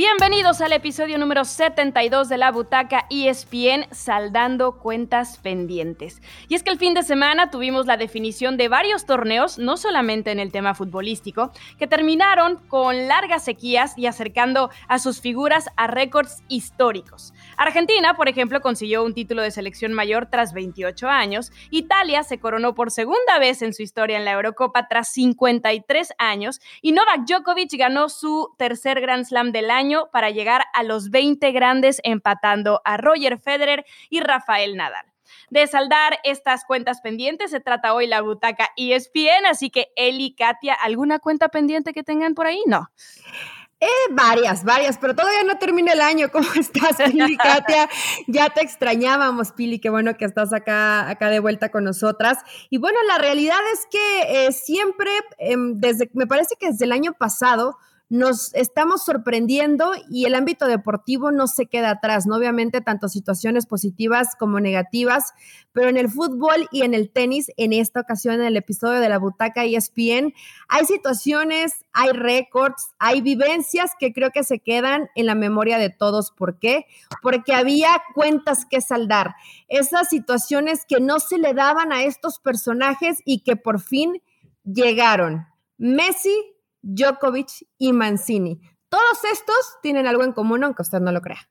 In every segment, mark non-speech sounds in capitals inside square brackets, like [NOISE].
Bienvenidos al episodio número 72 de la Butaca ESPN, saldando cuentas pendientes. Y es que el fin de semana tuvimos la definición de varios torneos, no solamente en el tema futbolístico, que terminaron con largas sequías y acercando a sus figuras a récords históricos. Argentina, por ejemplo, consiguió un título de selección mayor tras 28 años, Italia se coronó por segunda vez en su historia en la Eurocopa tras 53 años y Novak Djokovic ganó su tercer Grand Slam del año para llegar a los 20 grandes empatando a Roger Federer y Rafael Nadal. De saldar estas cuentas pendientes se trata hoy la butaca ESPN, así que Eli, Katia, ¿alguna cuenta pendiente que tengan por ahí? No. Eh, varias, varias, pero todavía no termina el año. ¿Cómo estás, Pili, Katia? [LAUGHS] Ya te extrañábamos, Pili, qué bueno que estás acá, acá de vuelta con nosotras. Y bueno, la realidad es que eh, siempre, em, desde, me parece que desde el año pasado, nos estamos sorprendiendo y el ámbito deportivo no se queda atrás, ¿no? Obviamente, tanto situaciones positivas como negativas, pero en el fútbol y en el tenis, en esta ocasión, en el episodio de la Butaca ESPN, hay situaciones, hay récords, hay vivencias que creo que se quedan en la memoria de todos. ¿Por qué? Porque había cuentas que saldar, esas situaciones que no se le daban a estos personajes y que por fin llegaron. Messi Djokovic y Mancini. Todos estos tienen algo en común, aunque usted no lo crea.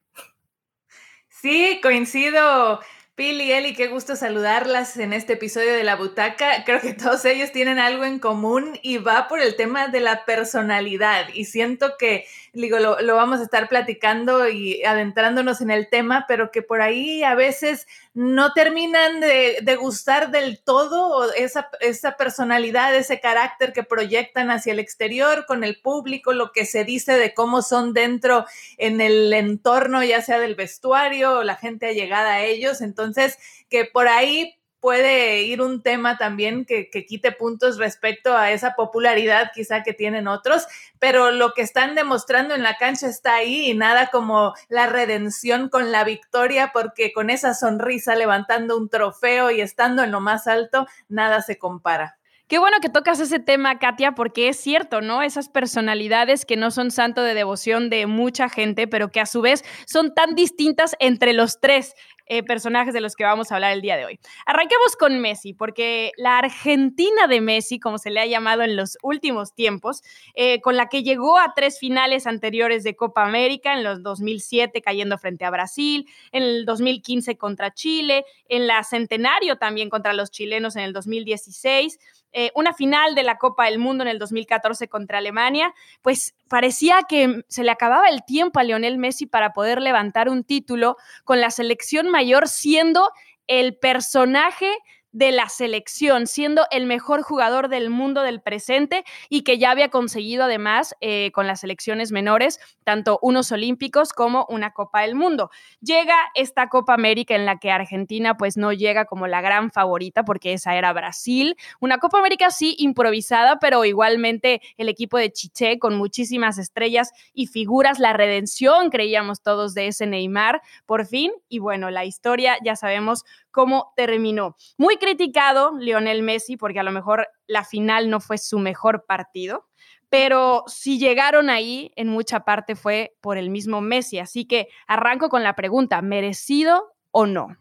Sí, coincido. Pili, Eli, qué gusto saludarlas en este episodio de La Butaca. Creo que todos ellos tienen algo en común y va por el tema de la personalidad. Y siento que, digo, lo, vamos a estar platicando y adentrándonos en el tema, pero que por ahí a veces no terminan de, gustar del todo esa, esa personalidad, ese carácter que proyectan hacia el exterior con el público, lo que se dice de cómo son dentro en el entorno, ya sea del vestuario o la gente allegada a ellos. Entonces, que por ahí puede ir un tema también que, quite puntos respecto a esa popularidad quizá que tienen otros, pero lo que están demostrando en la cancha está ahí y nada como la redención con la victoria, porque con esa sonrisa levantando un trofeo y estando en lo más alto, nada se compara. Qué bueno que tocas ese tema, Katia, porque es cierto, ¿no? Esas personalidades que no son santo de devoción de mucha gente, pero que a su vez son tan distintas entre los tres. Eh, personajes de los que vamos a hablar el día de hoy. Arranquemos con Messi, porque la Argentina de Messi, como se le ha llamado en los últimos tiempos, eh, con la que llegó a tres finales anteriores de Copa América, en los 2007 cayendo frente a Brasil, en el 2015 contra Chile, en la Centenario también contra los chilenos en el 2016 eh, una final de la Copa del Mundo en el 2014 contra Alemania, pues parecía que se le acababa el tiempo a Lionel Messi para poder levantar un título con la selección mayor siendo el personaje de la selección, siendo el mejor jugador del mundo del presente y que ya había conseguido además eh, con las selecciones menores tanto unos olímpicos como una Copa del Mundo. Llega esta Copa América en la que Argentina pues no llega como la gran favorita porque esa era Brasil, una Copa América sí improvisada, pero igualmente el equipo de Chiché con muchísimas estrellas y figuras, la redención creíamos todos de ese Neymar por fin y bueno, la historia ya sabemos cómo terminó. Muy criticado Lionel Messi porque a lo mejor la final no fue su mejor partido, pero si llegaron ahí, en mucha parte fue por el mismo Messi. Así que arranco con la pregunta, ¿merecido o no?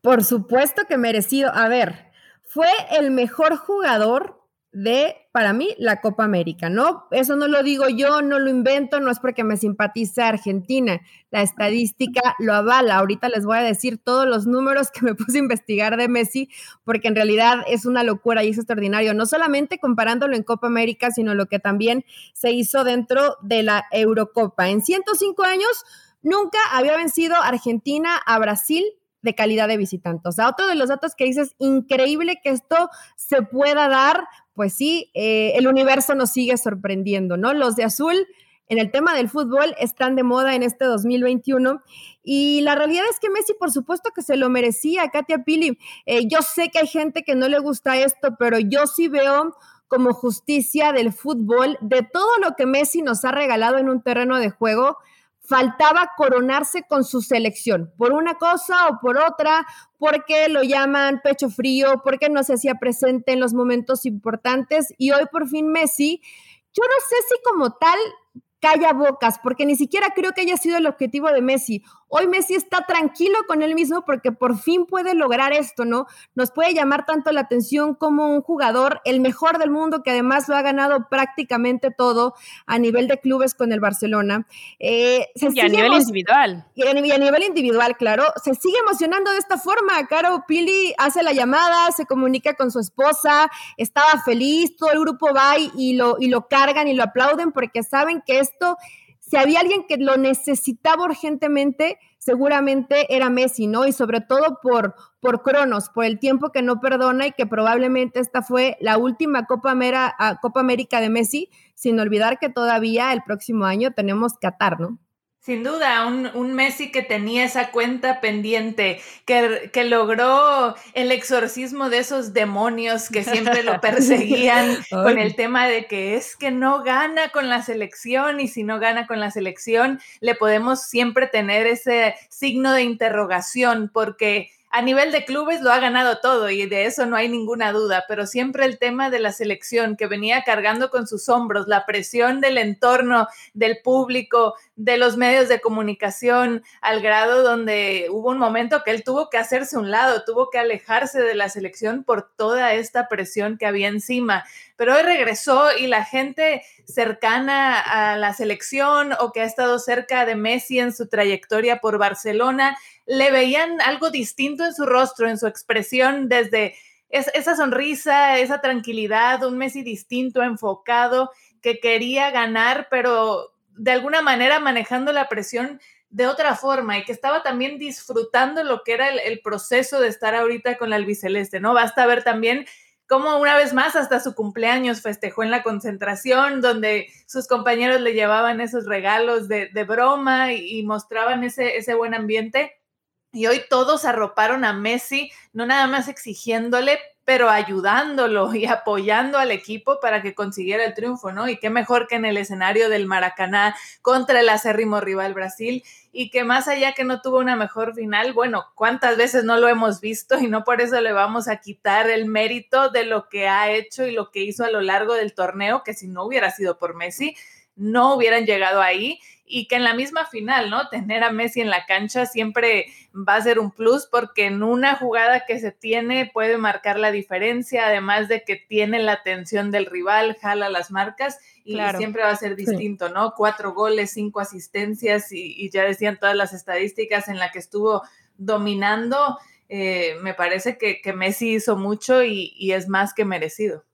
Por supuesto que merecido. A ver, fue el mejor jugador de, para mí, la Copa América, ¿no? Eso no lo digo yo, no lo invento, no es porque me simpatice Argentina, la estadística lo avala. Ahorita les voy a decir todos los números que me [LAUGHS] puse a investigar de Messi, porque en realidad es una locura y es extraordinario, no solamente comparándolo en Copa América, sino lo que también se hizo dentro de la Eurocopa. En 105 años, nunca había vencido Argentina a Brasil de calidad de visitante. O sea, otro de los datos que dices, increíble que esto se pueda dar pues sí, eh, el universo nos sigue sorprendiendo, ¿no? Los de azul en el tema del fútbol están de moda en este 2021 y la realidad es que Messi por supuesto que se lo merecía, Katia Pili. Eh, yo sé que hay gente que no le gusta esto, pero yo sí veo como justicia del fútbol, de todo lo que Messi nos ha regalado en un terreno de juego, faltaba coronarse con su selección, por una cosa o por otra, porque lo llaman pecho frío, porque no se hacía presente en los momentos importantes y hoy por fin Messi, yo no sé si como tal calla bocas, porque ni siquiera creo que haya sido el objetivo de Messi. Hoy Messi está tranquilo con él mismo porque por fin puede lograr esto, ¿no? Nos puede llamar tanto la atención como un jugador, el mejor del mundo, que además lo ha ganado prácticamente todo a nivel de clubes con el Barcelona. Eh, y a nivel individual. Y a, nivel individual, claro. Se sigue emocionando de esta forma. Caro Pili hace la llamada, se comunica con su esposa, estaba feliz, todo el grupo va y lo, y lo cargan y lo aplauden porque saben que esto si había alguien que lo necesitaba urgentemente, seguramente era Messi, ¿no? Y sobre todo por, por Cronos, por el tiempo que no perdona y que probablemente esta fue la última Copa, ah, Copa América de Messi, sin olvidar que todavía el próximo año tenemos Qatar, ¿no? Sin duda, un, Messi que tenía esa cuenta pendiente, que, que, logró el exorcismo de esos demonios que siempre lo [LAUGHS] perseguían con el tema de que es que no gana con la selección y si no gana con la selección, le podemos siempre tener ese signo de interrogación porque a nivel de clubes lo ha ganado todo y de eso no hay ninguna duda, pero siempre el tema de la selección que venía cargando con sus hombros, la presión del entorno, del público, de los medios de comunicación, al grado donde hubo un momento que él tuvo que hacerse un lado, tuvo que alejarse de la selección por toda esta presión que había encima. Pero hoy regresó y la gente cercana a la selección o que ha estado cerca de Messi en su trayectoria por Barcelona, le veían algo distinto en su rostro, en su expresión, desde esa sonrisa, esa tranquilidad, un Messi distinto, enfocado, que quería ganar, pero de alguna manera manejando la presión de otra forma y que estaba también disfrutando lo que era el, proceso de estar ahorita con la albiceleste, ¿no? Basta ver también cómo una vez más hasta su cumpleaños festejó en la concentración, donde sus compañeros le llevaban esos regalos de, broma y, mostraban ese, ese buen ambiente. Y hoy todos arroparon a Messi, no nada más exigiéndole, pero ayudándolo y apoyando al equipo para que consiguiera el triunfo, ¿no? Y qué mejor que en el escenario del Maracaná contra el acérrimo rival Brasil. Y que más allá que no tuvo una mejor final, bueno, cuántas veces no lo hemos visto y no por eso le vamos a quitar el mérito de lo que ha hecho y lo que hizo a lo largo del torneo, que si no hubiera sido por Messi, no hubieran llegado ahí y que en la misma final, ¿no? Tener a Messi en la cancha siempre va a ser un plus porque en una jugada que se tiene puede marcar la diferencia, además de que tiene la atención del rival, jala las marcas y siempre va a ser distinto, ¿no? Cuatro goles, cinco asistencias y, ya decían todas las estadísticas en la que estuvo dominando. Eh, me parece que, Messi hizo mucho y, y es más que merecido.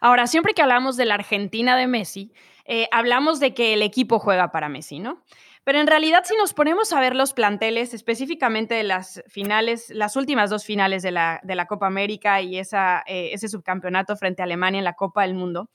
Ahora, siempre que hablamos de la Argentina de Messi, eh, hablamos de que el equipo juega para Messi, ¿no? Pero en realidad, si nos ponemos a ver los planteles, específicamente de las finales, las últimas dos finales de la, Copa América y eh, ese subcampeonato frente a Alemania en la Copa del Mundo,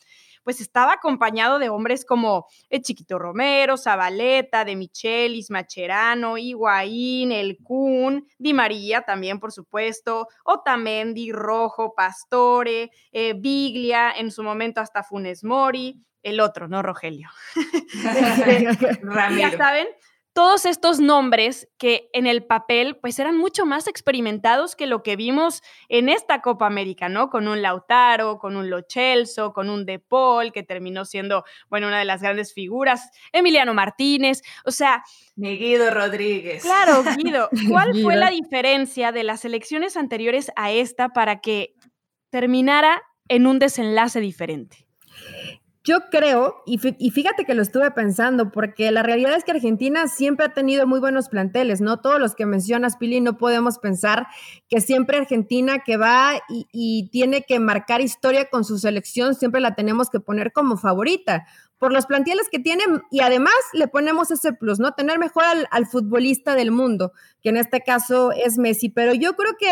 pues estaba acompañado de hombres como el Chiquito Romero, Zabaleta, De Michelis, Macherano, Higuaín, El Kun, Di María también, por supuesto, Otamendi, Rojo, Pastore, eh, Biglia, en su momento hasta Funes Mori, el otro, no Rogelio. [LAUGHS] [LAUGHS] ya saben, todos estos nombres que en el papel pues eran mucho más experimentados que lo que vimos en esta Copa América, ¿no? Con un Lautaro, con un Lochelso, con un De Paul, que terminó siendo, bueno, una de las grandes figuras, Emiliano Martínez, o sea... Mi Guido Rodríguez. Claro, Guido. [LAUGHS] ¿Cuál fue la diferencia de las elecciones anteriores a esta para que terminara en un desenlace diferente? Yo creo, y, fíjate que lo estuve pensando, porque la realidad es que Argentina siempre ha tenido muy buenos planteles, ¿no? Todos los que mencionas, Pili, no podemos pensar que siempre Argentina que va y, tiene que marcar historia con su selección, siempre la tenemos que poner como favorita por los planteles que tienen y además le ponemos ese plus, ¿no? Tener mejor al futbolista del mundo, que en este caso es Messi, pero yo creo que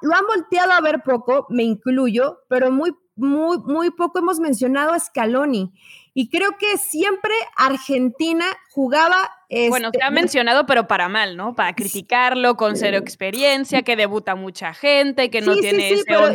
lo han volteado a ver poco, me incluyo, pero muy muy, muy poco hemos mencionado a Scaloni. Y creo que siempre Argentina jugaba. bueno, se ha este, mencionado, pero para mal, ¿no? Para criticarlo, con cero experiencia, que debuta mucha gente, que no tiene ese pero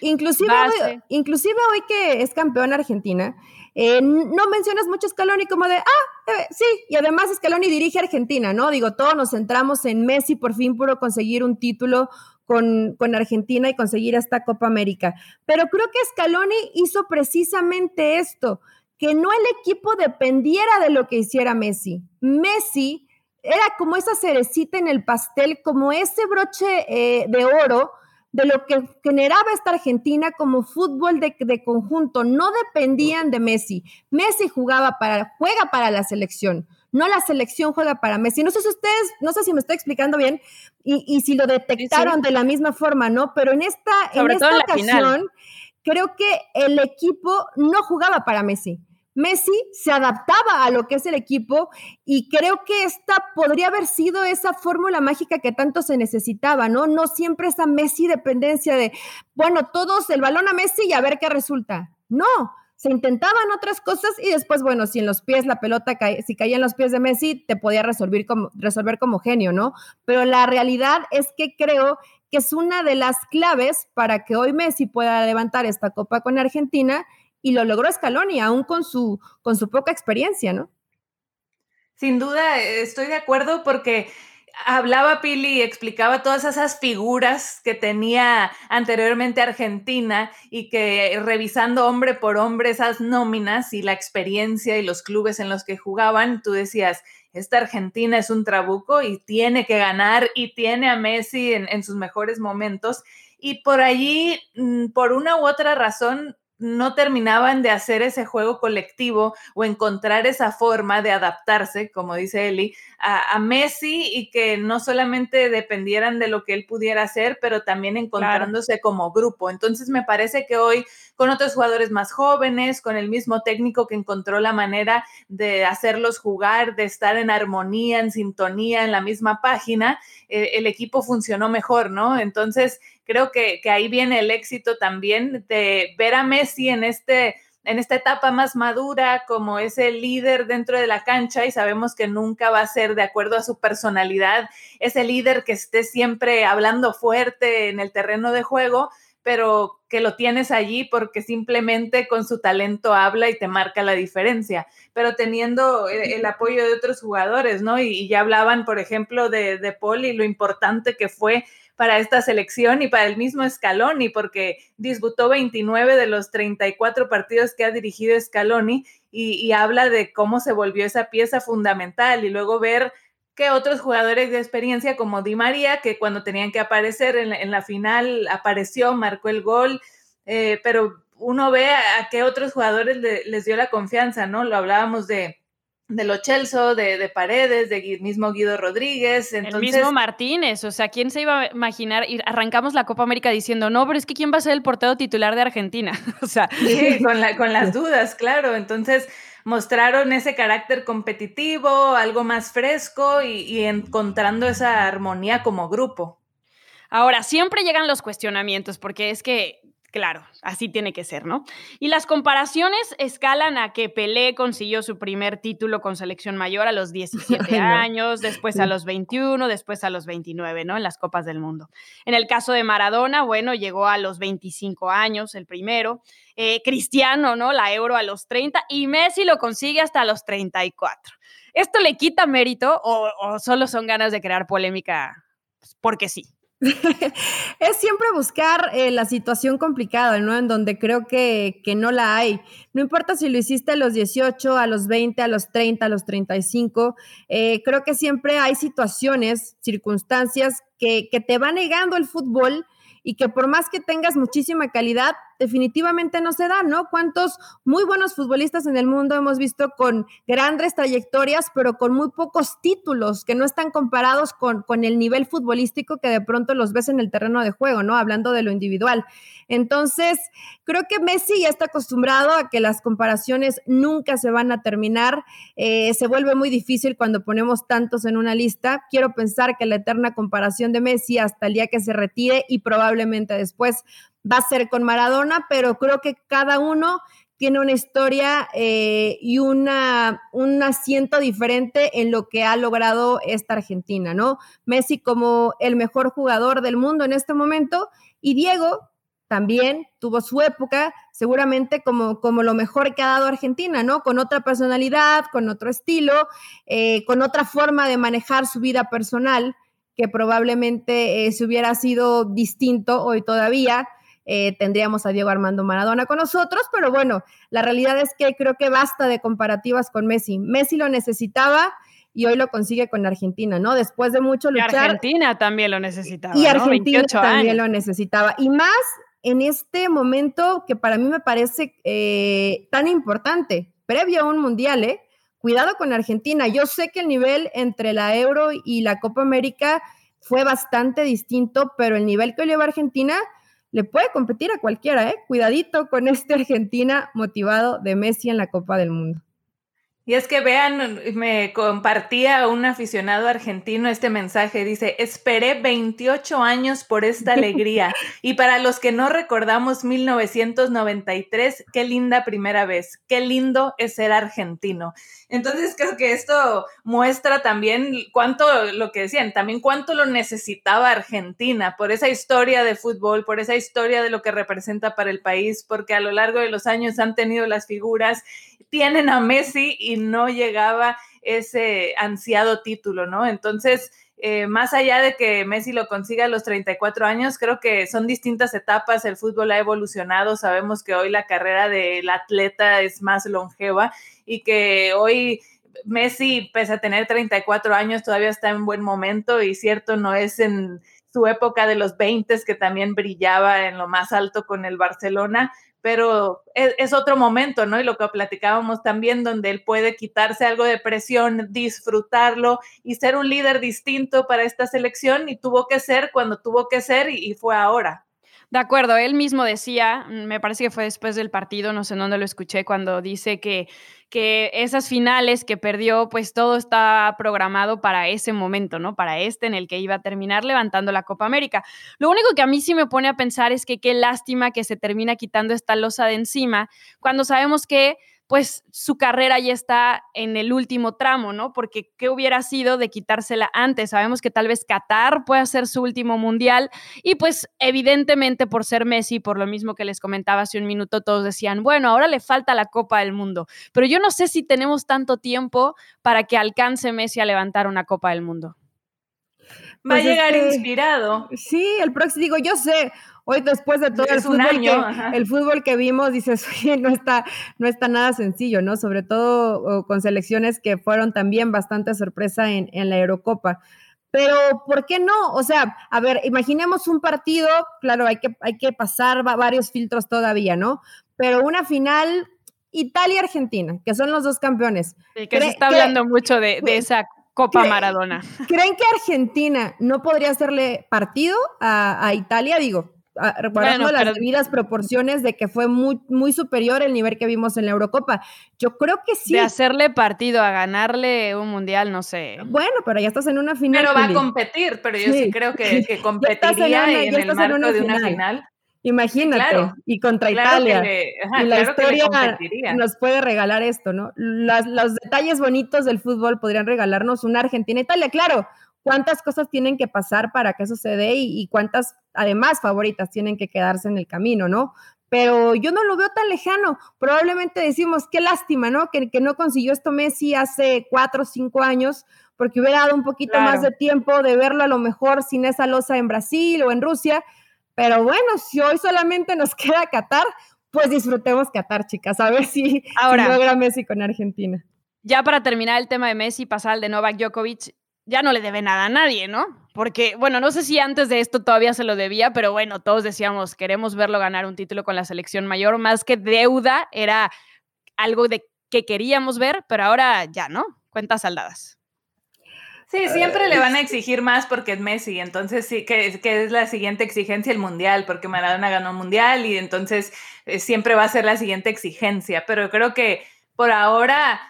inclusive, hoy, inclusive hoy que es campeón Argentina, eh, no mencionas mucho Scaloni como de, ah, eh, sí, y además Scaloni dirige Argentina, ¿no? Digo, todos nos centramos en Messi por fin pudo conseguir un título con, Argentina y conseguir esta Copa América. Pero creo que Scaloni hizo precisamente esto, que no el equipo dependiera de lo que hiciera Messi. Messi era como esa cerecita en el pastel, como ese broche eh, de oro de lo que generaba esta Argentina como fútbol de, conjunto. No dependían de Messi. Messi jugaba para, juega para la selección, no la selección juega para Messi. No sé si ustedes, no sé si me estoy explicando bien y, si lo detectaron de la misma forma, ¿no? Pero en esta, en esta ocasión, creo que el equipo no jugaba para Messi. Messi se adaptaba a lo que es el equipo y creo que esta podría haber sido esa fórmula mágica que tanto se necesitaba, ¿no? No siempre esa Messi dependencia de, bueno, todos el balón a Messi y a ver qué resulta. No, se intentaban otras cosas y después, bueno, si en los pies la pelota, cae, si caía en los pies de Messi, te podía resolver como, resolver como genio, ¿no? Pero la realidad es que creo que es una de las claves para que hoy Messi pueda levantar esta copa con Argentina y lo logró Scaloni, aún con su, con su poca experiencia, ¿no? Sin duda, estoy de acuerdo porque hablaba Pili y explicaba todas esas figuras que tenía anteriormente Argentina y que revisando hombre por hombre esas nóminas y la experiencia y los clubes en los que jugaban, tú decías, esta Argentina es un trabuco y tiene que ganar y tiene a Messi en, en sus mejores momentos. Y por allí, mm, por una u otra razón, no terminaban de hacer ese juego colectivo o encontrar esa forma de adaptarse, como dice Eli, a, Messi y que no solamente dependieran de lo que él pudiera hacer, pero también encontrándose como grupo. Entonces me parece que hoy con otros jugadores más jóvenes, con el mismo técnico que encontró la manera de hacerlos jugar, de estar en armonía, en sintonía, en la misma página, eh, el equipo funcionó mejor, ¿no? Entonces creo que, que ahí viene el éxito también de ver a Messi en este en esta etapa más madura como ese líder dentro de la cancha y sabemos que nunca va a ser de acuerdo a su personalidad, ese líder que esté siempre hablando fuerte en el terreno de juego, pero que lo tienes allí porque simplemente con su talento habla y te marca la diferencia, pero teniendo el, apoyo de otros jugadores, ¿no? Y, ya hablaban, por ejemplo, de, de Paul y lo importante que fue para esta selección y para el mismo Scaloni, porque disputó 29 de los 34 partidos que ha dirigido Scaloni y, habla de cómo se volvió esa pieza fundamental y luego ver que otros jugadores de experiencia como Di María, que cuando tenían que aparecer en la, final apareció, marcó el gol, eh, pero uno ve a, qué otros jugadores les dio la confianza, ¿no? Lo hablábamos de, de Lo Chelso, de, Paredes, de mismo Guido Rodríguez. El mismo Martínez, o sea, ¿quién se iba a imaginar? Y arrancamos la Copa América diciendo, no, pero es que ¿quién va a ser el portero titular de Argentina? [LAUGHS] o sea. Sí, [LAUGHS] con, la, con las dudas, claro. Entonces mostraron ese carácter competitivo, algo más fresco y encontrando esa armonía como grupo. Ahora, siempre llegan los cuestionamientos, porque es que Claro, así tiene que ser, ¿no? Y las comparaciones escalan a que Pelé consiguió su primer título con selección mayor a los 17 [LAUGHS] años, después a los 21, después a los 29, ¿no? En las Copas del Mundo. En el caso de Maradona, bueno, llegó a los 25 años, el primero. Eh, Cristiano, ¿no? La Euro a los 30 y Messi lo consigue hasta los 34. ¿Esto le quita mérito o, o solo son ganas de crear polémica? Pues, porque sí. Es siempre buscar eh, la situación complicada, ¿no? En donde creo que, que, no la hay. No importa si lo hiciste a los 18, a los 20, a los 30, a los 35, eh, creo que siempre hay situaciones, circunstancias que, que te va negando el fútbol y que por más que tengas muchísima calidad, definitivamente no se da, ¿no? ¿Cuántos muy buenos futbolistas en el mundo hemos visto con grandes trayectorias, pero con muy pocos títulos, que no están comparados con, con el nivel futbolístico que de pronto los ves en el terreno de juego, ¿no? Hablando de lo individual. Entonces, creo que Messi ya está acostumbrado a que las comparaciones nunca se van a terminar. Eh, se vuelve muy difícil cuando ponemos tantos en una lista. Quiero pensar que la eterna comparación de Messi hasta el día que se retire y probablemente después va a ser con Maradona, pero creo que cada uno tiene una historia eh, y una, un asiento diferente en lo que ha logrado esta Argentina, ¿no? Messi como el mejor jugador del mundo en este momento y Diego también tuvo su época, seguramente como, como lo mejor que ha dado Argentina, ¿no? Con otra personalidad, con otro estilo, eh, con otra forma de manejar su vida personal, que probablemente eh, se hubiera sido distinto hoy todavía. Eh, tendríamos a Diego Armando Maradona con nosotros, pero bueno, la realidad es que creo que basta de comparativas con Messi. Messi lo necesitaba y hoy lo consigue con Argentina, ¿no? Después de mucho luchar. Y Argentina también lo necesitaba. Y Argentina también lo necesitaba. Y más en este momento que para mí me parece eh, tan importante, previo a un mundial, ¿eh? Cuidado con Argentina. Yo sé que el nivel entre la Euro y la Copa América fue bastante distinto, pero el nivel que lleva Argentina le puede competir a cualquiera, ¿eh? Cuidadito con este Argentina motivado de Messi en la Copa del Mundo. Y es que vean, me compartía un aficionado argentino este mensaje, dice, esperé 28 años por esta [LAUGHS] alegría. y para los que no recordamos 1993, qué linda primera vez, qué lindo es ser argentino. Entonces creo que esto muestra también cuánto, lo que decían, también cuánto lo necesitaba Argentina por esa historia de fútbol, por esa historia de lo que representa para el país, porque a lo largo de los años han tenido las figuras tienen a Messi y no llegaba ese ansiado título, ¿no? Entonces, eh, más allá de que Messi lo consiga a los 34 años, creo que son distintas etapas, el fútbol ha evolucionado, sabemos que hoy la carrera del atleta es más longeva y que hoy Messi, pese a tener 34 años, todavía está en buen momento y cierto, no es en su época de los 20 que también brillaba en lo más alto con el Barcelona, pero es, otro momento, ¿no? Y lo que platicábamos también, donde él puede quitarse algo de presión, disfrutarlo y ser un líder distinto para esta selección y tuvo que ser cuando tuvo que ser y fue ahora. De acuerdo, él mismo decía, mm, me parece que fue después del partido, no sé dónde lo escuché, cuando dice que, que esas finales que perdió, pues todo está programado para ese momento, ¿no? Para este en el que iba a terminar levantando la Copa América. Lo único que a mí sí me pone a pensar es que qué lástima que se termina quitando esta losa de encima, cuando sabemos que pues su carrera ya está en el último tramo, ¿no? Porque ¿qué hubiera sido de quitársela antes? Sabemos que tal vez Qatar pueda ser su último mundial y pues evidentemente por ser Messi, por lo mismo que les comentaba hace un minuto, todos decían, bueno, ahora le falta la Copa del Mundo, pero yo no sé si tenemos tanto tiempo para que alcance Messi a levantar una Copa del Mundo. Va a pues llegar inspirado. Sí, el próximo, digo, yo sé, Hoy después de todo el fútbol, que, el fútbol que vimos, dices, [LAUGHS] oye, no está, no está nada sencillo, ¿no? Sobre todo con selecciones que fueron también bastante sorpresa en, en la Eurocopa. Pero, ¿por qué no? O sea, a ver, imaginemos un partido, claro, hay que, hay que pasar varios filtros todavía, ¿no? Pero una final Italia-Argentina, que son los dos campeones. que se está hablando mucho de, de esa Copa Maradona. ¿Creen que Argentina no podría hacerle partido a, a Italia? Digo, recuerdo las debidas proporciones de que fue muy, muy superior el nivel que vimos en la Eurocopa. Yo creo que sí. De hacerle partido a ganarle un mundial, no sé. Bueno, pero ya estás en una final. Pero va a competir, pero yo sí, creo que, [LAUGHS] que competiría en, el marco de una final. Imagínate, y contra Italia. y la historia nos puede regalar esto, ¿no? los detalles bonitos del fútbol podrían regalarnos una Argentina-Italia, claro cuántas cosas tienen que pasar para que eso se dé y, cuántas, además, favoritas tienen que quedarse en el camino, ¿no? Pero yo no lo veo tan lejano. Probablemente decimos, qué lástima, ¿no? Que, que no consiguió esto Messi hace cuatro o cinco años, porque hubiera dado un poquito más de tiempo de verlo a lo mejor sin esa losa en Brasil o en Rusia. Pero bueno, si hoy solamente nos [LAUGHS] queda Qatar, pues disfrutemos Qatar, chicas, a ver si, Ahora, si logra Messi con Argentina. Ya para terminar el tema de Messi, pasar al de Novak Djokovic, ya no le debe nada a nadie, ¿no? Porque, bueno, no sé si antes de esto todavía se lo debía, pero bueno, todos decíamos, queremos verlo ganar un título con la selección mayor, más que deuda, era algo de que queríamos ver, pero ahora ya, ¿no? Cuentas saldadas. Sí, siempre le van a exigir más porque es Messi, entonces sí, que, que es la siguiente exigencia el Mundial, porque Maradona ganó Mundial y entonces eh, siempre va a ser la siguiente exigencia, pero creo que por ahora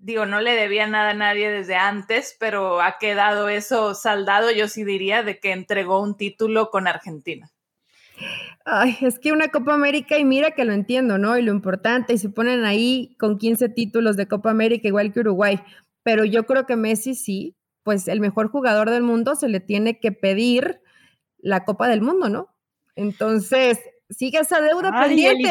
digo, no le debía nada a nadie desde antes, pero ha quedado eso saldado, yo sí diría, de que entregó un título con Argentina. Ay, es que una Copa América, y mira que lo entiendo, ¿no? Y lo importante, y se ponen ahí con 15 títulos de Copa América, igual que Uruguay, pero yo creo que Messi sí, pues el mejor jugador del mundo se le tiene que pedir la Copa del Mundo, ¿no? Entonces, sigue esa deuda pendiente.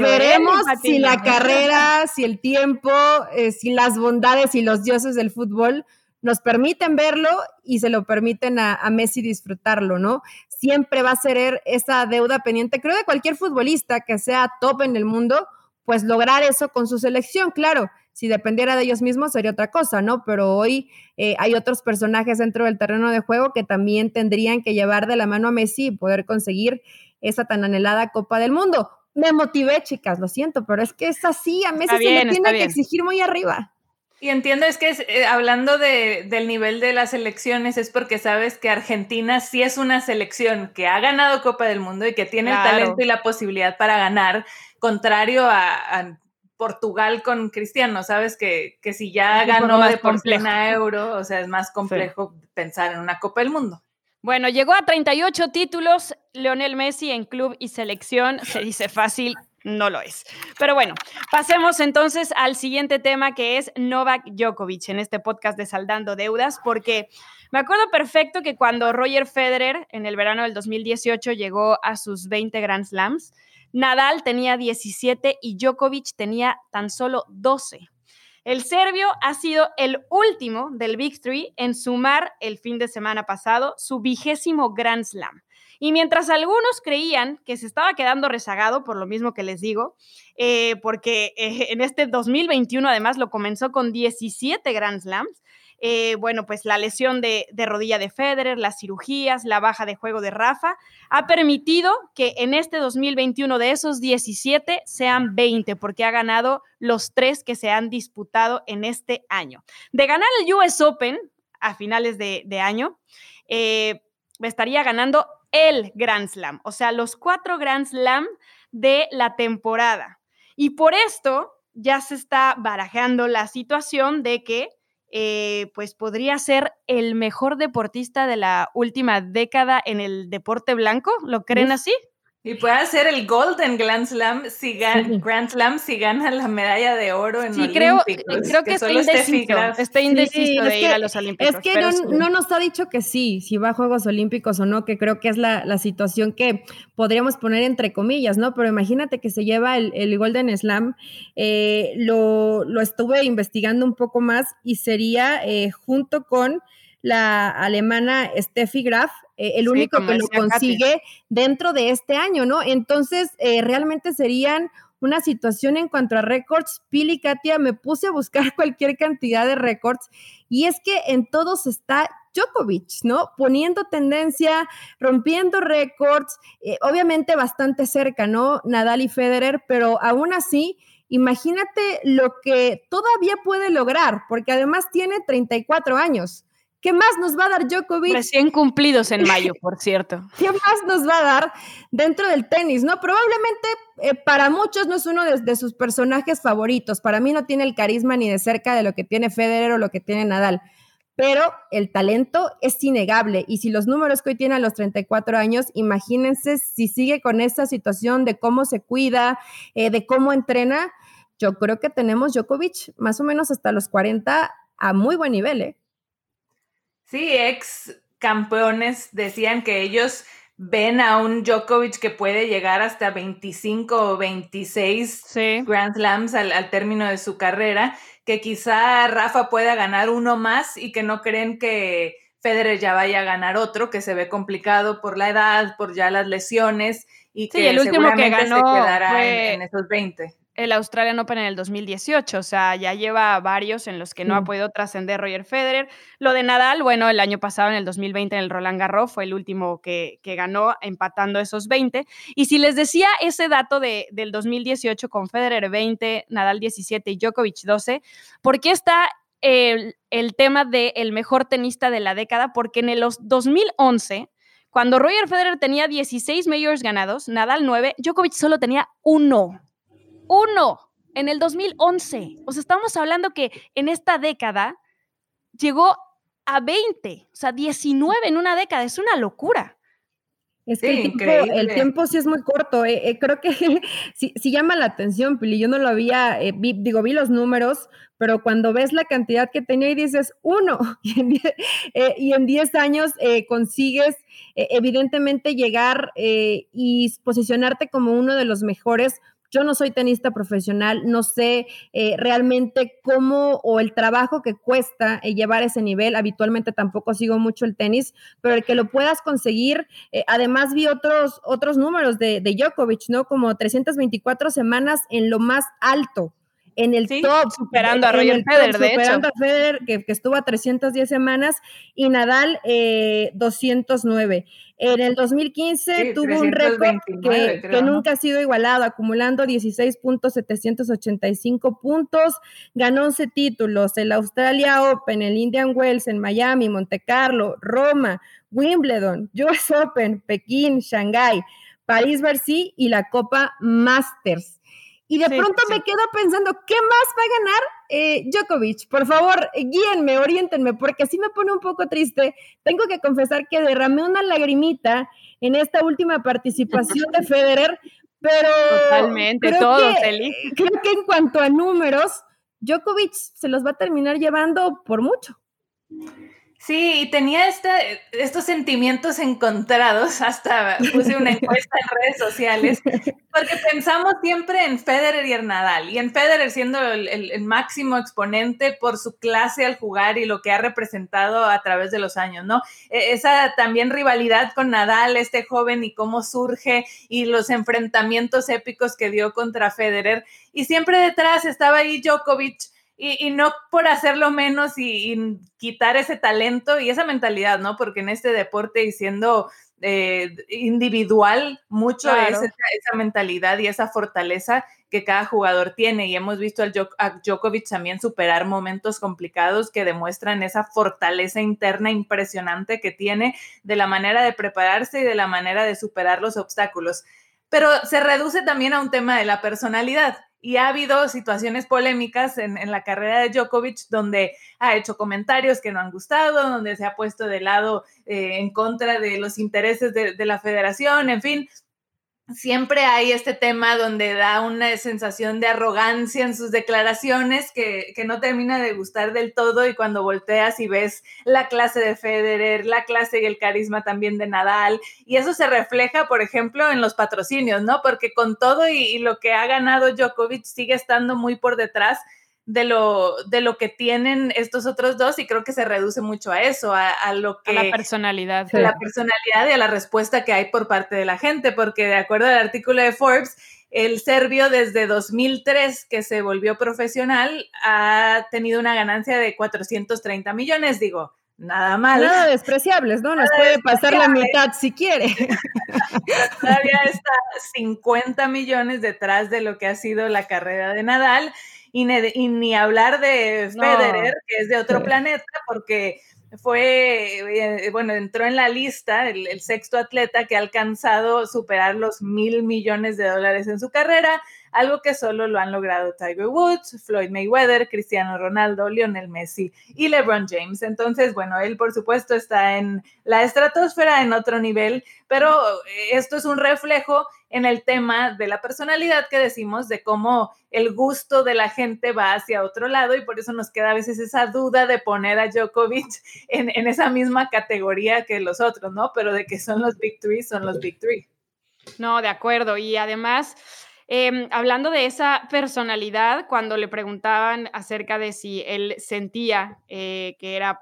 Veremos si la carrera, si el tiempo, eh, si las bondades y los dioses del fútbol nos permiten verlo y se lo permiten a, Messi disfrutarlo, ¿no? siempre va a ser esa deuda pendiente. Creo que cualquier futbolista que sea top en el mundo, pues lograr eso con su selección, claro. Si dependiera de ellos mismos sería otra cosa, ¿no? Pero hoy eh, hay otros personajes dentro del terreno de juego que también tendrían que llevar de la mano a Messi y poder conseguir esa tan anhelada Copa del Mundo. Me motivé, chicas, lo siento, pero es que es así, a Messi se le tiene que exigir muy arriba. Y entiendo, es que eh, hablando de, del nivel de las elecciones, es porque sabes que Argentina sí es una selección que ha ganado Copa del Mundo y que tiene el talento y la posibilidad para ganar, contrario a, Portugal con Cristiano, sabes que, que si ya ganó de por plena euro, o sea, es más complejo pensar en una Copa del Mundo. Bueno, llegó a 38 títulos Leonel Messi en club y selección. Se dice fácil, no lo es. Pero bueno, pasemos entonces al siguiente tema que es Novak Djokovic en este podcast de Saldando Deudas, porque me acuerdo perfecto que cuando Roger Federer en el verano del 2018 llegó a sus 20 Grand Slams, Nadal tenía 17 y Djokovic tenía tan solo 12. El serbio ha sido el último del Big Three en sumar el fin de semana pasado su vigésimo Grand Slam. Y mientras algunos creían que se estaba quedando rezagado, por lo mismo que les digo, eh, porque eh, en este 2021 además lo comenzó con 17 Grand Slams, eh, bueno, pues la lesión de, rodilla de Federer, las cirugías, la baja de juego de Rafa, ha permitido que en este 2021 de esos 17 sean 20, porque ha ganado los tres que se han disputado en este año. De ganar el US Open a finales de, de año, eh, estaría ganando el Grand Slam, o sea, los cuatro Grand Slam de la temporada. Y por esto ya se está barajando la situación de que eh, pues podría ser el mejor deportista de la última década en el deporte blanco. ¿Lo creen así? Y puede ser el Golden Grand Slam si gana, Grand Slam si gana la medalla de oro en sí, creo, creo que, está indeciso, está indeciso de ir a los Olímpicos. Es que no, nos ha dicho que sí, si va a Juegos Olímpicos o no, que creo que es la, situación que podríamos poner entre comillas, ¿no? Pero imagínate que se lleva el, Golden Slam, eh, lo, lo, estuve investigando un poco más y sería eh, junto con la alemana Steffi Graf, eh, el único que lo consigue dentro de este año, ¿no? Entonces, eh, realmente serían una situación en cuanto a récords. Pili Katia, me puse a buscar [LAUGHS] cualquier cantidad de récords y es que en todos está Djokovic, ¿no? Poniendo tendencia, rompiendo récords, eh, obviamente bastante cerca, ¿no? Nadal y Federer, pero aún así, imagínate lo que todavía puede lograr, porque además tiene 34 años. ¿Qué más nos va a dar Djokovic? Recién cumplidos en mayo, por cierto. [LAUGHS] ¿Qué más nos va a dar dentro del tenis? No, probablemente eh, para muchos no es uno de, sus personajes favoritos. Para mí no tiene el carisma ni de cerca de lo que tiene Federer o lo que tiene Nadal. Pero el talento es innegable. Y si los números que hoy tiene a los 34 años, imagínense si sigue con esta situación de cómo se cuida, eh, de cómo entrena. Yo creo que tenemos Djokovic más o menos hasta los 40 a muy buen nivel, ¿eh? Sí, ex campeones decían que ellos ven a un Djokovic que puede llegar hasta 25 o 26 Grand Slams al, al, término de su carrera, que quizá Rafa pueda ganar uno más y que no creen que Federer ya vaya a ganar otro, que se ve complicado por la edad, por ya las lesiones y que el último que ganó se quedará en, esos 20 el Australian Open en el 2018, o sea, ya lleva varios en los que no ha podido trascender Roger Federer. Lo de Nadal, bueno, el año pasado, en el 2020, en el Roland Garros, fue el último que, ganó, empatando esos 20. Y si les decía ese dato de, del 2018 con Federer 20, Nadal 17 y Djokovic 12, ¿por qué está el, el tema del el mejor tenista de la década? Porque en el 2011 cuando Roger Federer tenía 16 majors ganados, Nadal 9, Djokovic solo tenía uno uno en el 2011. O sea, estamos hablando que en esta década llegó a 20, o sea, 19 en una década. Es una locura. Es que el, tiempo, sí es muy corto. Eh, eh, creo que [LAUGHS] sí, llama la atención, Pili. Yo no lo había, eh, digo, vi los números, pero cuando ves la cantidad que tenía y dices uno, [LAUGHS] y en 10 años consigues evidentemente llegar y posicionarte como uno de los mejores Yo no soy tenista profesional, no sé eh, realmente cómo o el trabajo que cuesta eh, llevar ese nivel. Habitualmente tampoco sigo mucho el tenis, pero el que lo puedas conseguir. Eh, además vi otros, otros números de, de Djokovic, ¿no? Como 324 semanas en lo más alto en el top. Superando a Roger Federer, de superando a Federer, que, estuvo a 310 semanas, y Nadal 209. Eh, en el 2015 tuvo un récord que, nunca ha sido igualado, acumulando 16.785 puntos, ganó 11 títulos, el Australia Open, el Indian Wells en Miami, Monte Carlo, Roma, Wimbledon, US Open, Pekín, Shanghái, París-Bercy y la Copa Masters. Y de pronto me quedo pensando, ¿qué más va a ganar eh, Djokovic? Por favor, guíenme, orientenme, porque así me pone un poco triste. Tengo que confesar que derramé una lagrimita en esta última participación de [LAUGHS] Federer, pero... Totalmente, todo, feliz. Creo que en cuanto a números, Djokovic se los va a terminar llevando por mucho. Sí, y tenía este, estos sentimientos encontrados, [LAUGHS] hasta puse una encuesta en redes sociales, porque pensamos siempre en Federer y en Nadal, y en Federer siendo el, máximo exponente por su clase al jugar y lo que ha representado a través de los años, ¿no? E, esa también rivalidad con Nadal, este joven, y cómo surge, y los enfrentamientos épicos que dio contra Federer, y siempre detrás estaba ahí Djokovic, y, no por hacerlo menos y, quitar ese talento y esa mentalidad, ¿no? Porque en este deporte y siendo eh, individual, mucho es esa, mentalidad y esa fortaleza que cada jugador tiene. Y hemos visto al a Djokovic también superar momentos complicados que demuestran esa fortaleza interna impresionante que tiene de la manera de prepararse y de la manera de superar los obstáculos. Pero se reduce también a un tema de la personalidad y ha habido situaciones polémicas en, la carrera de Djokovic donde ha hecho comentarios que no han gustado, donde se ha puesto de lado eh, en contra de los intereses de, la federación, en fin, siempre hay este tema donde da una sensación de arrogancia en sus declaraciones que, no termina de gustar del todo y cuando volteas y ves la clase de Federer, la clase y el carisma también de Nadal y eso se refleja, por ejemplo, en los patrocinios, ¿no? Porque con todo y, y lo que ha ganado Djokovic sigue estando muy por detrás de lo, de lo que tienen estos otros dos y creo que se reduce mucho a eso, a, lo que... A la personalidad. A la personalidad y a la respuesta que hay por parte de la gente, porque de acuerdo al artículo de Forbes, el serbio desde 2003 que se volvió profesional ha tenido una ganancia de 430 millones, digo, nada mal. Nada despreciables, ¿no? Nos puede pasar la mitad si quiere. [LAUGHS] Todavía está 50 millones detrás de lo que ha sido la carrera de Nadal y, ni hablar de Federer, que es de otro planeta, porque fue, eh, bueno, entró en la lista el, el, sexto atleta que ha alcanzado superar los mil millones de dólares en su carrera, algo que solo lo han logrado Tiger Woods, Floyd Mayweather, Cristiano Ronaldo, Lionel Messi y LeBron James. Entonces, bueno, él por supuesto está en la estratosfera, en otro nivel, pero eh, esto es un reflejo en el tema de la personalidad que decimos, de cómo el gusto de la gente va hacia otro lado y por eso nos queda a veces esa duda de poner a Djokovic en, en esa misma categoría que los otros, ¿no? Pero de que son los Big Three, son los Big Three. No, de acuerdo. Y además, Em, hablando de esa personalidad, cuando le preguntaban acerca de si él sentía eh, que era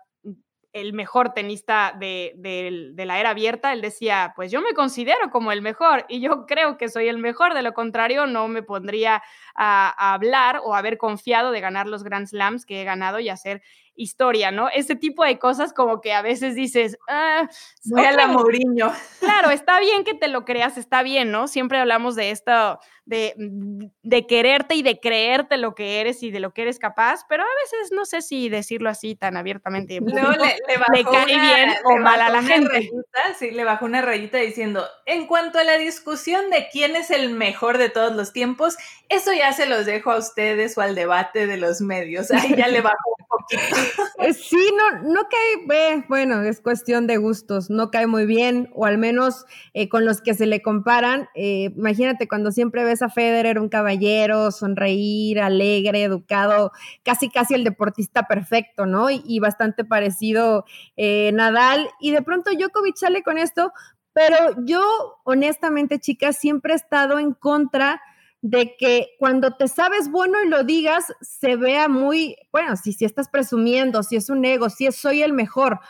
el mejor tenista de, la era abierta, él decía, pues yo me considero como el mejor y yo creo que soy el mejor, de lo contrario no me pondría a, a hablar o haber confiado de ganar los Grand Slams que he ganado y hacer historia, ¿no? Ese tipo de cosas como que a veces dices, ah, voy a la Mourinho. Claro, está bien que te lo creas, está bien, ¿no? Siempre hablamos de esto, de, de quererte y de creerte lo que eres y de lo que eres capaz, pero a veces no sé si decirlo así tan abiertamente. No, le, le, cae bien o mal a la gente. sí, le bajó una rayita diciendo, en cuanto a la discusión de quién es el mejor de todos los tiempos, eso ya se los dejo a ustedes o al debate de los medios. Ahí ya le bajó un poquito. Eh, sí, no, no cae, bueno, es cuestión de gustos, no cae muy bien, o al menos eh, con los que se le comparan. Eh, imagínate cuando siempre ves a Federer, un caballero, sonreír, alegre, educado, casi casi el deportista perfecto, ¿no? Y, bastante parecido Nadal. Y de pronto Djokovic sale con esto, pero yo, honestamente, chicas, siempre he estado en contra de que cuando te sabes bueno y lo digas, se vea muy, bueno, si, si estás presumiendo, si es un ego, si es soy el mejor,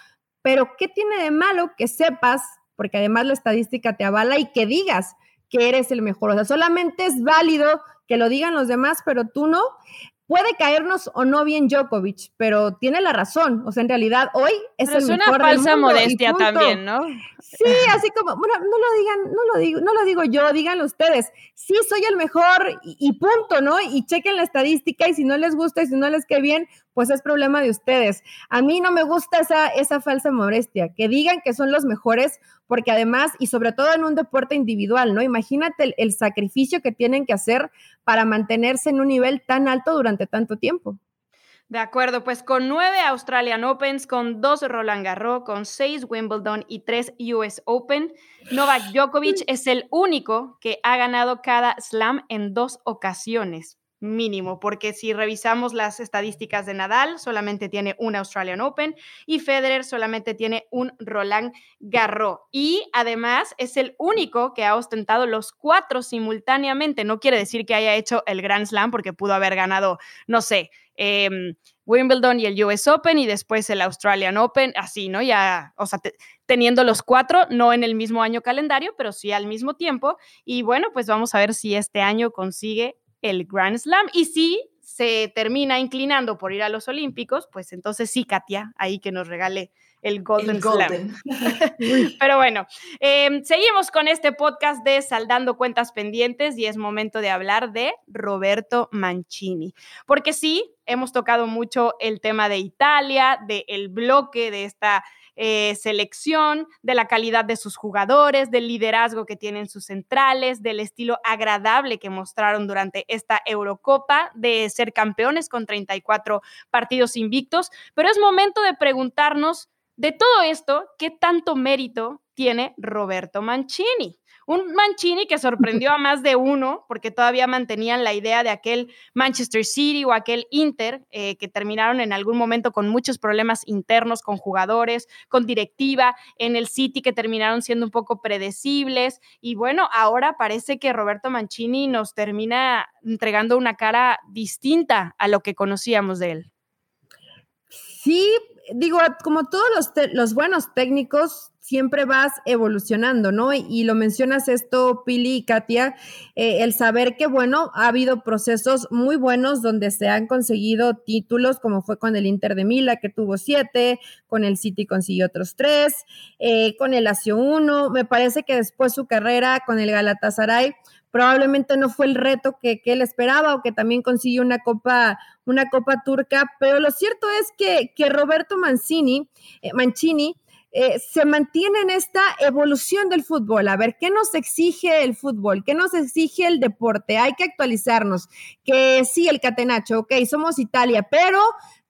pero ¿qué tiene de malo que sepas, porque además la estadística te avala y que digas que eres el mejor? O sea, solamente es válido que lo digan los demás, pero tú no. Puede caernos o no bien Djokovic, pero tiene la razón. O sea, en realidad hoy es el mejor una falsa modestia también, ¿no? Sí, así como, bueno, no lo digan, no lo digo, no lo digo yo, díganlo ustedes. Sí, soy el mejor y, y, punto, ¿no? Y chequen la estadística y si no les gusta y si no les queda bien, pues es problema de ustedes. A mí no me gusta esa, esa falsa modestia, que digan que son los mejores, porque además, y sobre todo en un deporte individual, ¿no? Imagínate el, el sacrificio que tienen que hacer para mantenerse en un nivel tan alto durante tanto tiempo. De acuerdo, pues con nueve Australian Opens, con dos Roland Garros, con seis Wimbledon y tres US Open, Novak Djokovic es el único que ha ganado cada slam en dos ocasiones mínimo, porque si revisamos las estadísticas de Nadal, solamente tiene un Australian Open y Federer solamente tiene un Roland Garros. Y además es el único que ha ostentado los cuatro simultáneamente. No quiere decir que haya hecho el Grand Slam, porque pudo haber ganado, no sé, em, Wimbledon y el US Open y después el Australian Open, así, ¿no? Ya, o sea, teniendo los cuatro, no en el mismo año calendario, pero sí al mismo tiempo. Y bueno, pues vamos a ver si este año consigue el Grand Slam. Y si se termina inclinando por ir a los Olímpicos, pues entonces sí, Katia, ahí que nos regale el Golden, Slam. [LAUGHS] Pero bueno, em, seguimos con este podcast de Saldando Cuentas Pendientes y es momento de hablar de Roberto Mancini. Porque sí, hemos tocado mucho el tema de Italia, del el bloque de esta eh, selección, de la calidad de sus jugadores, del liderazgo que tienen sus centrales, del estilo agradable que mostraron durante esta Eurocopa, de ser campeones con 34 partidos invictos. Pero es momento de preguntarnos de todo esto, ¿qué tanto mérito tiene Roberto Mancini? Un Mancini que [LAUGHS] sorprendió a más de uno, porque todavía mantenían la idea de aquel Manchester City o aquel Inter, eh, que terminaron en algún momento con muchos problemas internos con jugadores, con directiva, en el City que terminaron siendo un poco predecibles. Y bueno, ahora parece que Roberto Mancini nos termina entregando una cara distinta a lo que conocíamos de él. Sí, digo, como todos los, buenos técnicos, siempre vas evolucionando, ¿no? Y, lo mencionas esto, Pili y Katia, eh, el saber que, bueno, ha habido procesos muy buenos donde se han conseguido títulos, como fue con el Inter de Mila, que tuvo siete, con el City consiguió otros tres, eh, con el Lazio uno, me parece que después su carrera con el Galatasaray, probablemente no fue el reto que, él esperaba o que también consiguió una copa, una copa turca, pero lo cierto es que, que Roberto Mancini, eh, Mancini eh, se mantiene en esta evolución del fútbol. A ver, ¿qué nos exige el fútbol? ¿Qué nos exige el deporte? Hay que actualizarnos. Que sí, el catenacho, ok, somos Italia, pero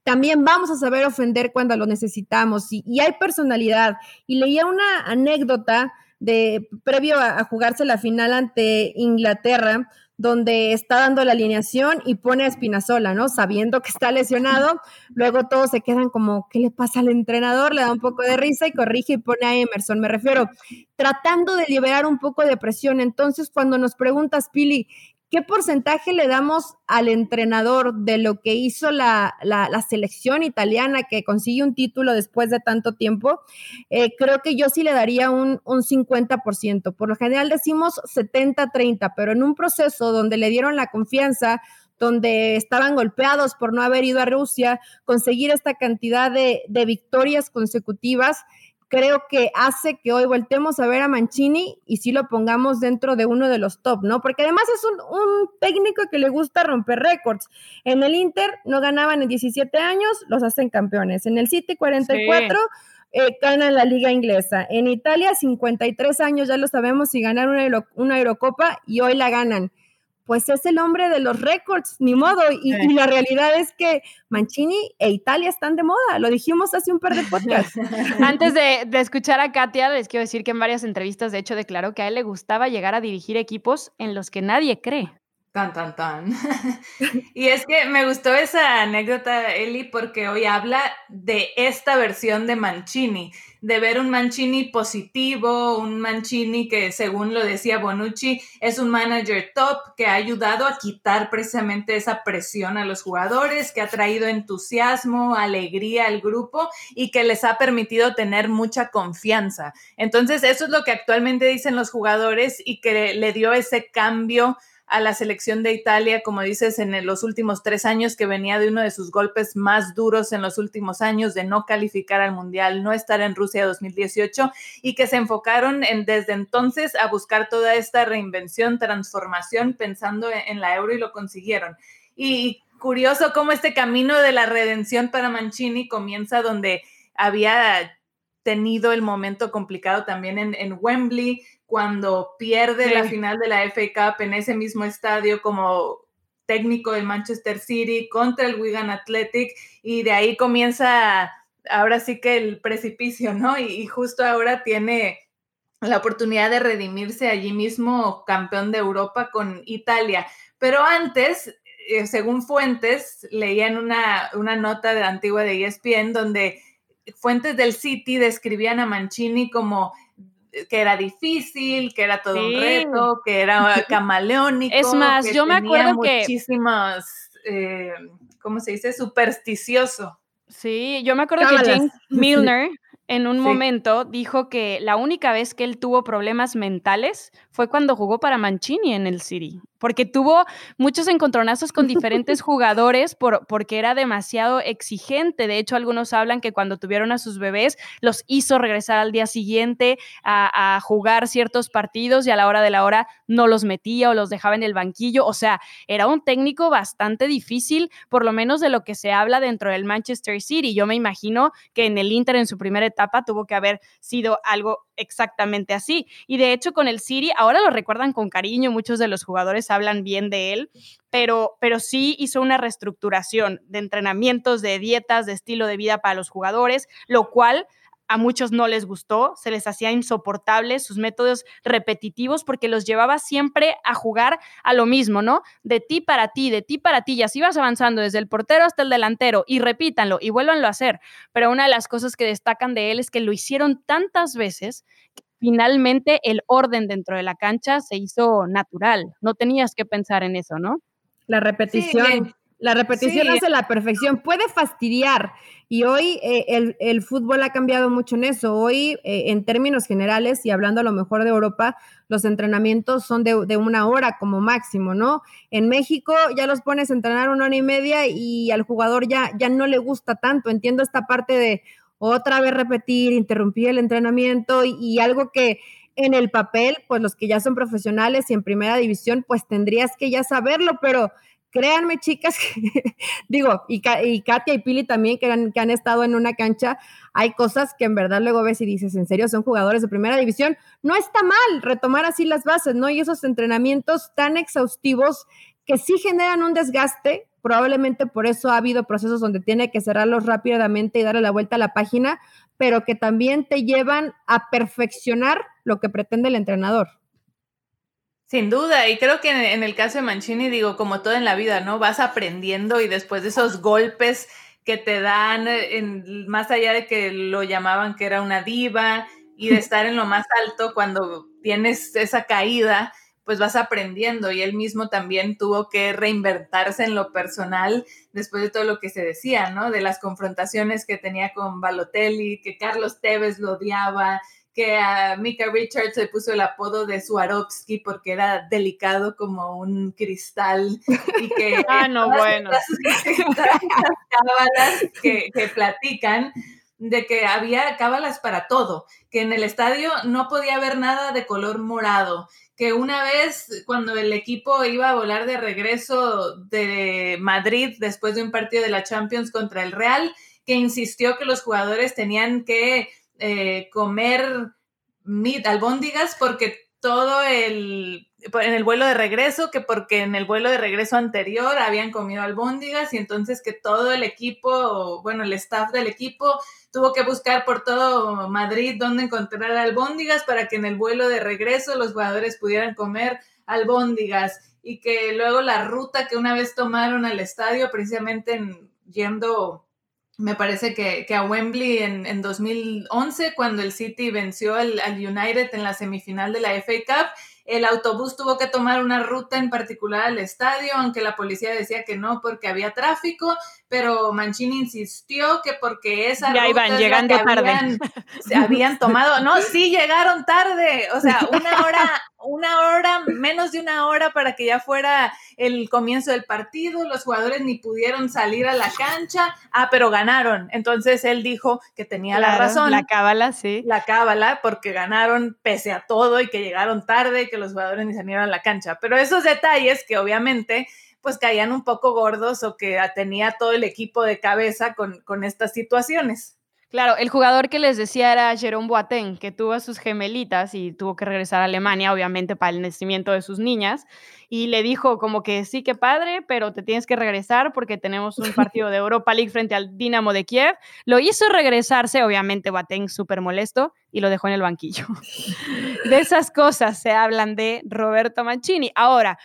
también vamos a saber ofender cuando lo necesitamos y, y hay personalidad. Y leía una anécdota de previo a, jugarse la final ante Inglaterra, donde está dando la alineación y pone a Espinazola, ¿no? Sabiendo que está lesionado, luego todos se quedan como, ¿qué le pasa al entrenador? Le da un poco de risa y corrige y pone a Emerson. Me refiero, tratando de liberar un poco de presión. Entonces, cuando nos preguntas, Pili, ¿Qué porcentaje le damos al entrenador de lo que hizo la, selección italiana que consigue un título después de tanto tiempo? Eh, creo que yo sí le daría un, un 50%. Por lo general decimos 70-30, pero en un proceso donde le dieron la confianza, donde estaban golpeados por no haber ido a Rusia, conseguir esta cantidad de, de victorias consecutivas, creo que hace que hoy voltemos a ver a Mancini y sí lo pongamos dentro de uno de los top, ¿no? Porque además es un, técnico que le gusta romper récords. En el Inter no ganaban en 17 años, los hacen campeones. En el City 44. Eh, ganan la liga inglesa. En Italia, 53 años, ya lo sabemos, y ganar una, una Eurocopa y hoy la ganan pues es el hombre de los récords, ni modo. Y, la realidad es que Mancini e Italia están de moda, lo dijimos hace un par de podcasts. [LAUGHS] Antes de, escuchar a Katia, les quiero decir que en varias entrevistas, de hecho, declaró que a él le gustaba llegar a dirigir equipos en los que nadie cree. Tan, tan, tan. [LAUGHS] y es que me gustó esa anécdota, Eli, porque hoy habla de esta versión de Mancini, de ver un Mancini positivo, un Mancini que, según lo decía Bonucci, es un manager top que ha ayudado a quitar precisamente esa presión a los jugadores, que ha traído entusiasmo, alegría al grupo y que les ha permitido tener mucha confianza. Entonces, eso es lo que actualmente dicen los jugadores y que le dio ese cambio a la selección de Italia, como dices, en los últimos tres años, que venía de uno de sus golpes más duros en los últimos años de no calificar al Mundial, no estar en Rusia 2018 y que se enfocaron en, desde entonces a buscar toda esta reinvención, transformación, pensando en, la euro y lo consiguieron. Y curioso cómo este camino de la redención para Mancini comienza donde había tenido el momento complicado también en, en Wembley, cuando pierde la final de la FA Cup en ese mismo estadio como técnico del Manchester City contra el Wigan Athletic y de ahí comienza ahora sí que el precipicio, ¿no? Y, justo ahora tiene la oportunidad de redimirse allí mismo campeón de Europa con Italia. Pero antes, eh, según fuentes, leía en una, una nota de antigua de ESPN donde fuentes del City describían a Mancini como que era difícil, que era todo un reto, que era [LAUGHS] camaleónico. Es más, yo me acuerdo que... Muchísimas, eh, ¿cómo se dice? Supersticioso. Sí, yo me acuerdo que James [LAUGHS] Milner en un momento dijo que la única vez que él tuvo problemas mentales fue cuando jugó para Mancini en el City porque tuvo muchos encontronazos con diferentes [LAUGHS] jugadores por, porque era demasiado exigente. De hecho, algunos hablan que cuando tuvieron a sus bebés los hizo regresar al día siguiente a, jugar ciertos partidos y a la hora de la hora no los metía o los dejaba en el banquillo. O sea, era un técnico bastante difícil, por lo menos de lo que se habla dentro del Manchester City. Yo me imagino que en el Inter en su primera etapa tuvo que haber sido algo exactamente así. Y de hecho con el City, ahora lo recuerdan con cariño, muchos de los jugadores hablan bien de él, pero, pero sí hizo una reestructuración de entrenamientos, de dietas, de estilo de vida para los jugadores, lo cual a muchos no les gustó, se les hacía insoportable sus métodos repetitivos porque los llevaba siempre a jugar a lo mismo, ¿no? De ti para ti, de ti para ti, y así vas avanzando desde el portero hasta el delantero y repítanlo y vuélvanlo a hacer. Pero una de las cosas que destacan de él es que lo hicieron tantas veces finalmente el orden dentro de la cancha se hizo natural, no tenías que pensar en eso, ¿no? La repetición. La repetición hace la perfección. Puede fastidiar. Y hoy eh, el, fútbol ha cambiado mucho en eso. Hoy, eh, en términos generales, y hablando a lo mejor de Europa, los entrenamientos son de, una hora como máximo, ¿no? En México ya los pones a entrenar una hora y media y al jugador ya, ya no le gusta tanto. Entiendo esta parte de otra vez repetir, interrumpir el entrenamiento y, algo que en el papel, pues los que ya son profesionales y en primera división, pues tendrías que ya saberlo, pero créanme, chicas, [LAUGHS] digo, y, y, Katia y Pili también, que han, que han estado en una cancha, hay cosas que en verdad luego ves y dices, en serio, son jugadores de primera división. No está mal retomar así las bases, ¿no? Y esos entrenamientos tan exhaustivos que sí generan un desgaste, probablemente por eso ha habido procesos donde tiene que cerrarlos rápidamente y darle la vuelta a la página, pero que también te llevan a perfeccionar lo que pretende el entrenador. Sin duda, y creo que en, el caso de Mancini, digo, como todo en la vida, ¿no? Vas aprendiendo y después de esos golpes que te dan, en, más allá de que lo llamaban que era una diva y de [LAUGHS] estar en lo más alto cuando tienes esa caída, pues vas aprendiendo y él mismo también tuvo que reinventarse en lo personal después de todo lo que se decía, ¿no? De las confrontaciones que tenía con Balotelli, que Carlos Tevez lo odiaba, que a Mika Richards se puso el apodo de Swarovski porque era delicado como un cristal y que [LAUGHS] ah no bueno [LAUGHS] cábalas que, que platican de que había cábalas para todo, que en el estadio no podía haber nada de color morado, que una vez cuando el equipo iba a volar de regreso de Madrid después de un partido de la Champions contra el Real, que insistió que los jugadores tenían que eh, comer meat, albóndigas, porque todo el, en el vuelo de regreso, que porque en el vuelo de regreso anterior habían comido albóndigas y entonces que todo el equipo, bueno, el staff del equipo tuvo que buscar por todo Madrid dónde encontrar albóndigas para que en el vuelo de regreso los jugadores pudieran comer albóndigas y que luego la ruta que una vez tomaron al estadio, precisamente yendo, me parece que, a Wembley en, 2011, cuando el City venció al, al United en la semifinal de la FA Cup, el autobús tuvo que tomar una ruta en particular al estadio, aunque la policía decía que no porque había tráfico, pero Mancini insistió que porque esa ya iban llegando tarde. [LAUGHS] se habían tomado, no, sí llegaron tarde, o sea, una hora, una hora, menos de una hora para que ya fuera el comienzo del partido, los jugadores ni pudieron salir a la cancha, ah, pero ganaron. Entonces él dijo que tenía la razón. La cábala, sí. La cábala, porque ganaron pese a todo y que llegaron tarde que los jugadores ni salieron a la cancha. Pero esos detalles que obviamente pues caían un poco gordos o que tenía todo el equipo de cabeza con, con estas situaciones. Claro, el jugador que les decía era Jerome Boateng, que tuvo a sus gemelitas y tuvo que regresar a Alemania, obviamente, para el nacimiento de sus niñas. Y le dijo como que sí, que padre, pero te tienes que regresar porque tenemos un partido de Europa League frente al Dinamo de Kiev. Lo hizo regresarse, obviamente Boateng súper molesto, y lo dejó en el banquillo. [LAUGHS] De esas cosas se hablan de Roberto Mancini. Ahora,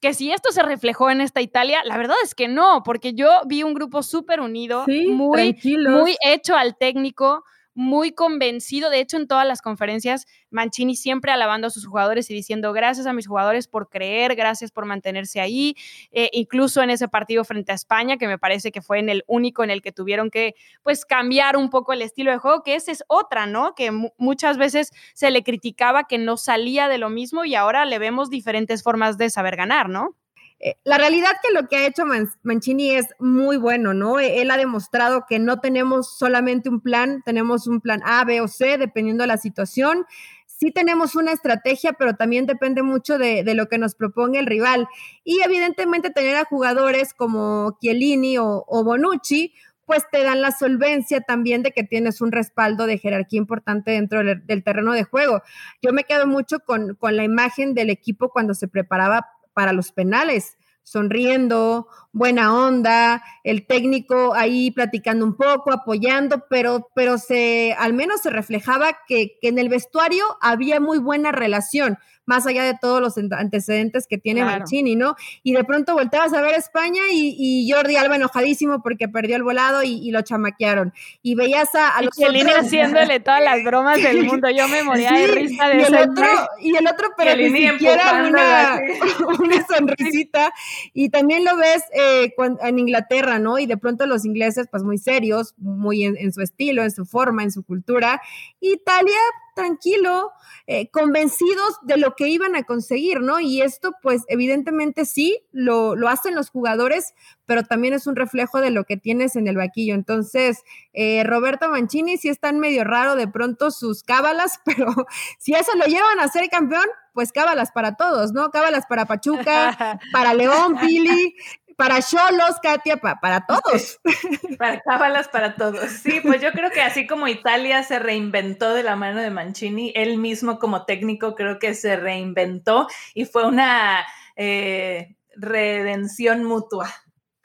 que si esto se reflejó en esta Italia, la verdad es que no, porque yo vi un grupo súper unido, muy, muy hecho al técnico, muy convencido. De hecho, en todas las conferencias, Mancini siempre alabando a sus jugadores y diciendo gracias a mis jugadores por creer, gracias por mantenerse ahí. Eh, incluso en ese partido frente a España, que me parece que fue en el único en el que tuvieron que pues cambiar un poco el estilo de juego, que esa es otra, ¿no? Que muchas veces se le criticaba que no salía de lo mismo y ahora le vemos diferentes formas de saber ganar, ¿no? Eh, la realidad que lo que ha hecho Mancini es muy bueno, ¿no? E-, él ha demostrado que no tenemos solamente un plan, tenemos un plan A, B o C, dependiendo de la situación. Sí tenemos una estrategia, pero también depende mucho de, lo que nos proponga el rival. Y evidentemente tener a jugadores como Chiellini o, Bonucci, pues te dan la solvencia también de que tienes un respaldo de jerarquía importante dentro del, terreno de juego. Yo me quedo mucho con, con la imagen del equipo cuando se preparaba para los penales, sonriendo, buena onda, el técnico ahí platicando un poco, apoyando, pero, pero se, al menos se reflejaba que, que en el vestuario había muy buena relación más allá de todos los antecedentes que tiene Mancini, ¿no? Y de pronto volteabas a ver España y, Jordi Alba enojadísimo porque perdió el volado y, lo chamaquearon. Y veías a, a los y haciéndole todas las bromas del [LAUGHS] mundo. Yo me moría de risa de y el otro, Y el otro, pero ni siquiera una, [LAUGHS] una, sonrisita. Y también lo ves eh, en Inglaterra, ¿no? Y de pronto los ingleses, pues muy serios, muy en su estilo, en su forma, en su cultura. Italia, tranquilo, eh, convencidos de lo que iban a conseguir, ¿no? Y esto, pues, evidentemente sí, lo, lo, hacen los jugadores, pero también es un reflejo de lo que tienes en el vaquillo. Entonces, eh, Roberto Mancini sí están medio raro de pronto sus cábalas, [LAUGHS] pero si eso lo llevan a ser campeón, pues cábalas para todos, ¿no? Cábalas para Pachuca, [LAUGHS] para León, Pili, para Cholos, Katia, para todos. [LAUGHS] Para cábalas, para todos. Sí, pues yo creo que así como Italia se reinventó de la mano de Mancini, él mismo como técnico creo que se reinventó y fue una eh, redención mutua.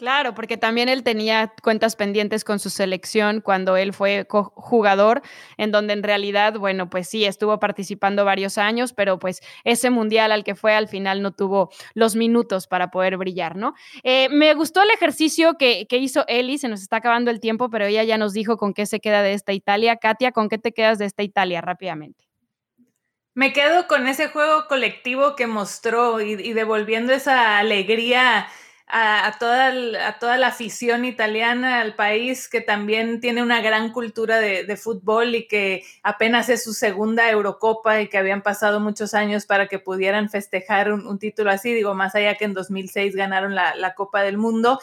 Claro, porque también él tenía cuentas pendientes con su selección cuando él fue jugador, en donde en realidad, bueno, pues sí, estuvo participando varios años, pero pues ese mundial al que fue al final no tuvo los minutos para poder brillar, ¿no? Eh, me gustó el ejercicio que, que hizo Eli, se nos está acabando el tiempo, pero ella ya nos dijo con qué se queda de esta Italia. Katia, ¿con qué te quedas de esta Italia rápidamente? Me quedo con ese juego colectivo que mostró y, y devolviendo esa alegría a, toda, a toda la afición italiana, al país que también tiene una gran cultura de, fútbol y que apenas es su segunda Eurocopa y que habían pasado muchos años para que pudieran festejar un, título así, digo, más allá que en 2006 ganaron la, Copa del Mundo,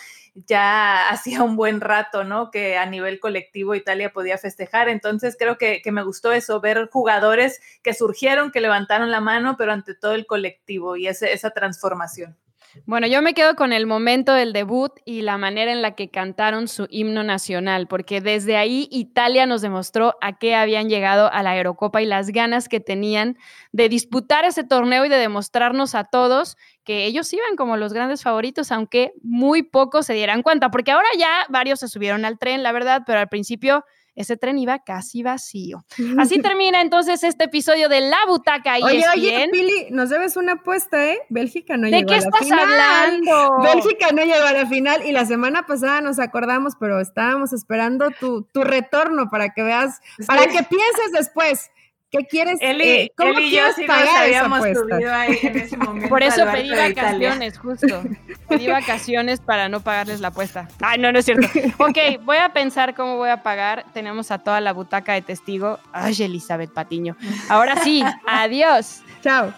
ya [LAUGHS] hacía un buen rato, ¿no? Que a nivel colectivo Italia podía festejar. Entonces creo que, me gustó eso, ver jugadores que surgieron, que levantaron la mano, pero ante todo el colectivo y esa transformación. Bueno, yo me quedo con el momento del debut y la manera en la que cantaron su himno nacional, porque desde ahí Italia nos demostró a qué habían llegado a la Eurocopa y las ganas que tenían de disputar ese torneo y de demostrarnos a todos que ellos iban como los grandes favoritos, aunque muy pocos se dieran cuenta, porque ahora ya varios se subieron al tren, la verdad, pero al principio ese tren iba casi vacío. [LAUGHS] Así termina entonces este episodio de La Butaca y Oye, oye, Pili, nos debes una apuesta, ¿eh? Bélgica no llegó a la final. ¿De qué estás hablando? Bélgica no llegó a la final y la semana pasada nos acordamos, pero estábamos esperando tu, tu retorno para que veas, para que pienses después. ¿Qué quieres? Eli, eh, ¿Cómo Eli y yo sí nos habíamos subido ahí en ese [LAUGHS] momento. Por eso pedí vacaciones, justo. [LAUGHS] Pedí vacaciones para no pagarles la apuesta. Ay, no, no es cierto. [LAUGHS] Ok, voy a pensar cómo voy a pagar. Tenemos a toda la butaca de testigo. Ay, Elizabeth Patiño. Ahora sí, adiós. Chao.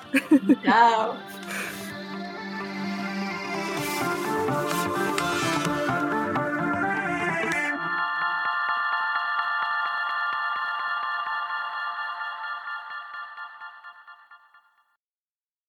Chao.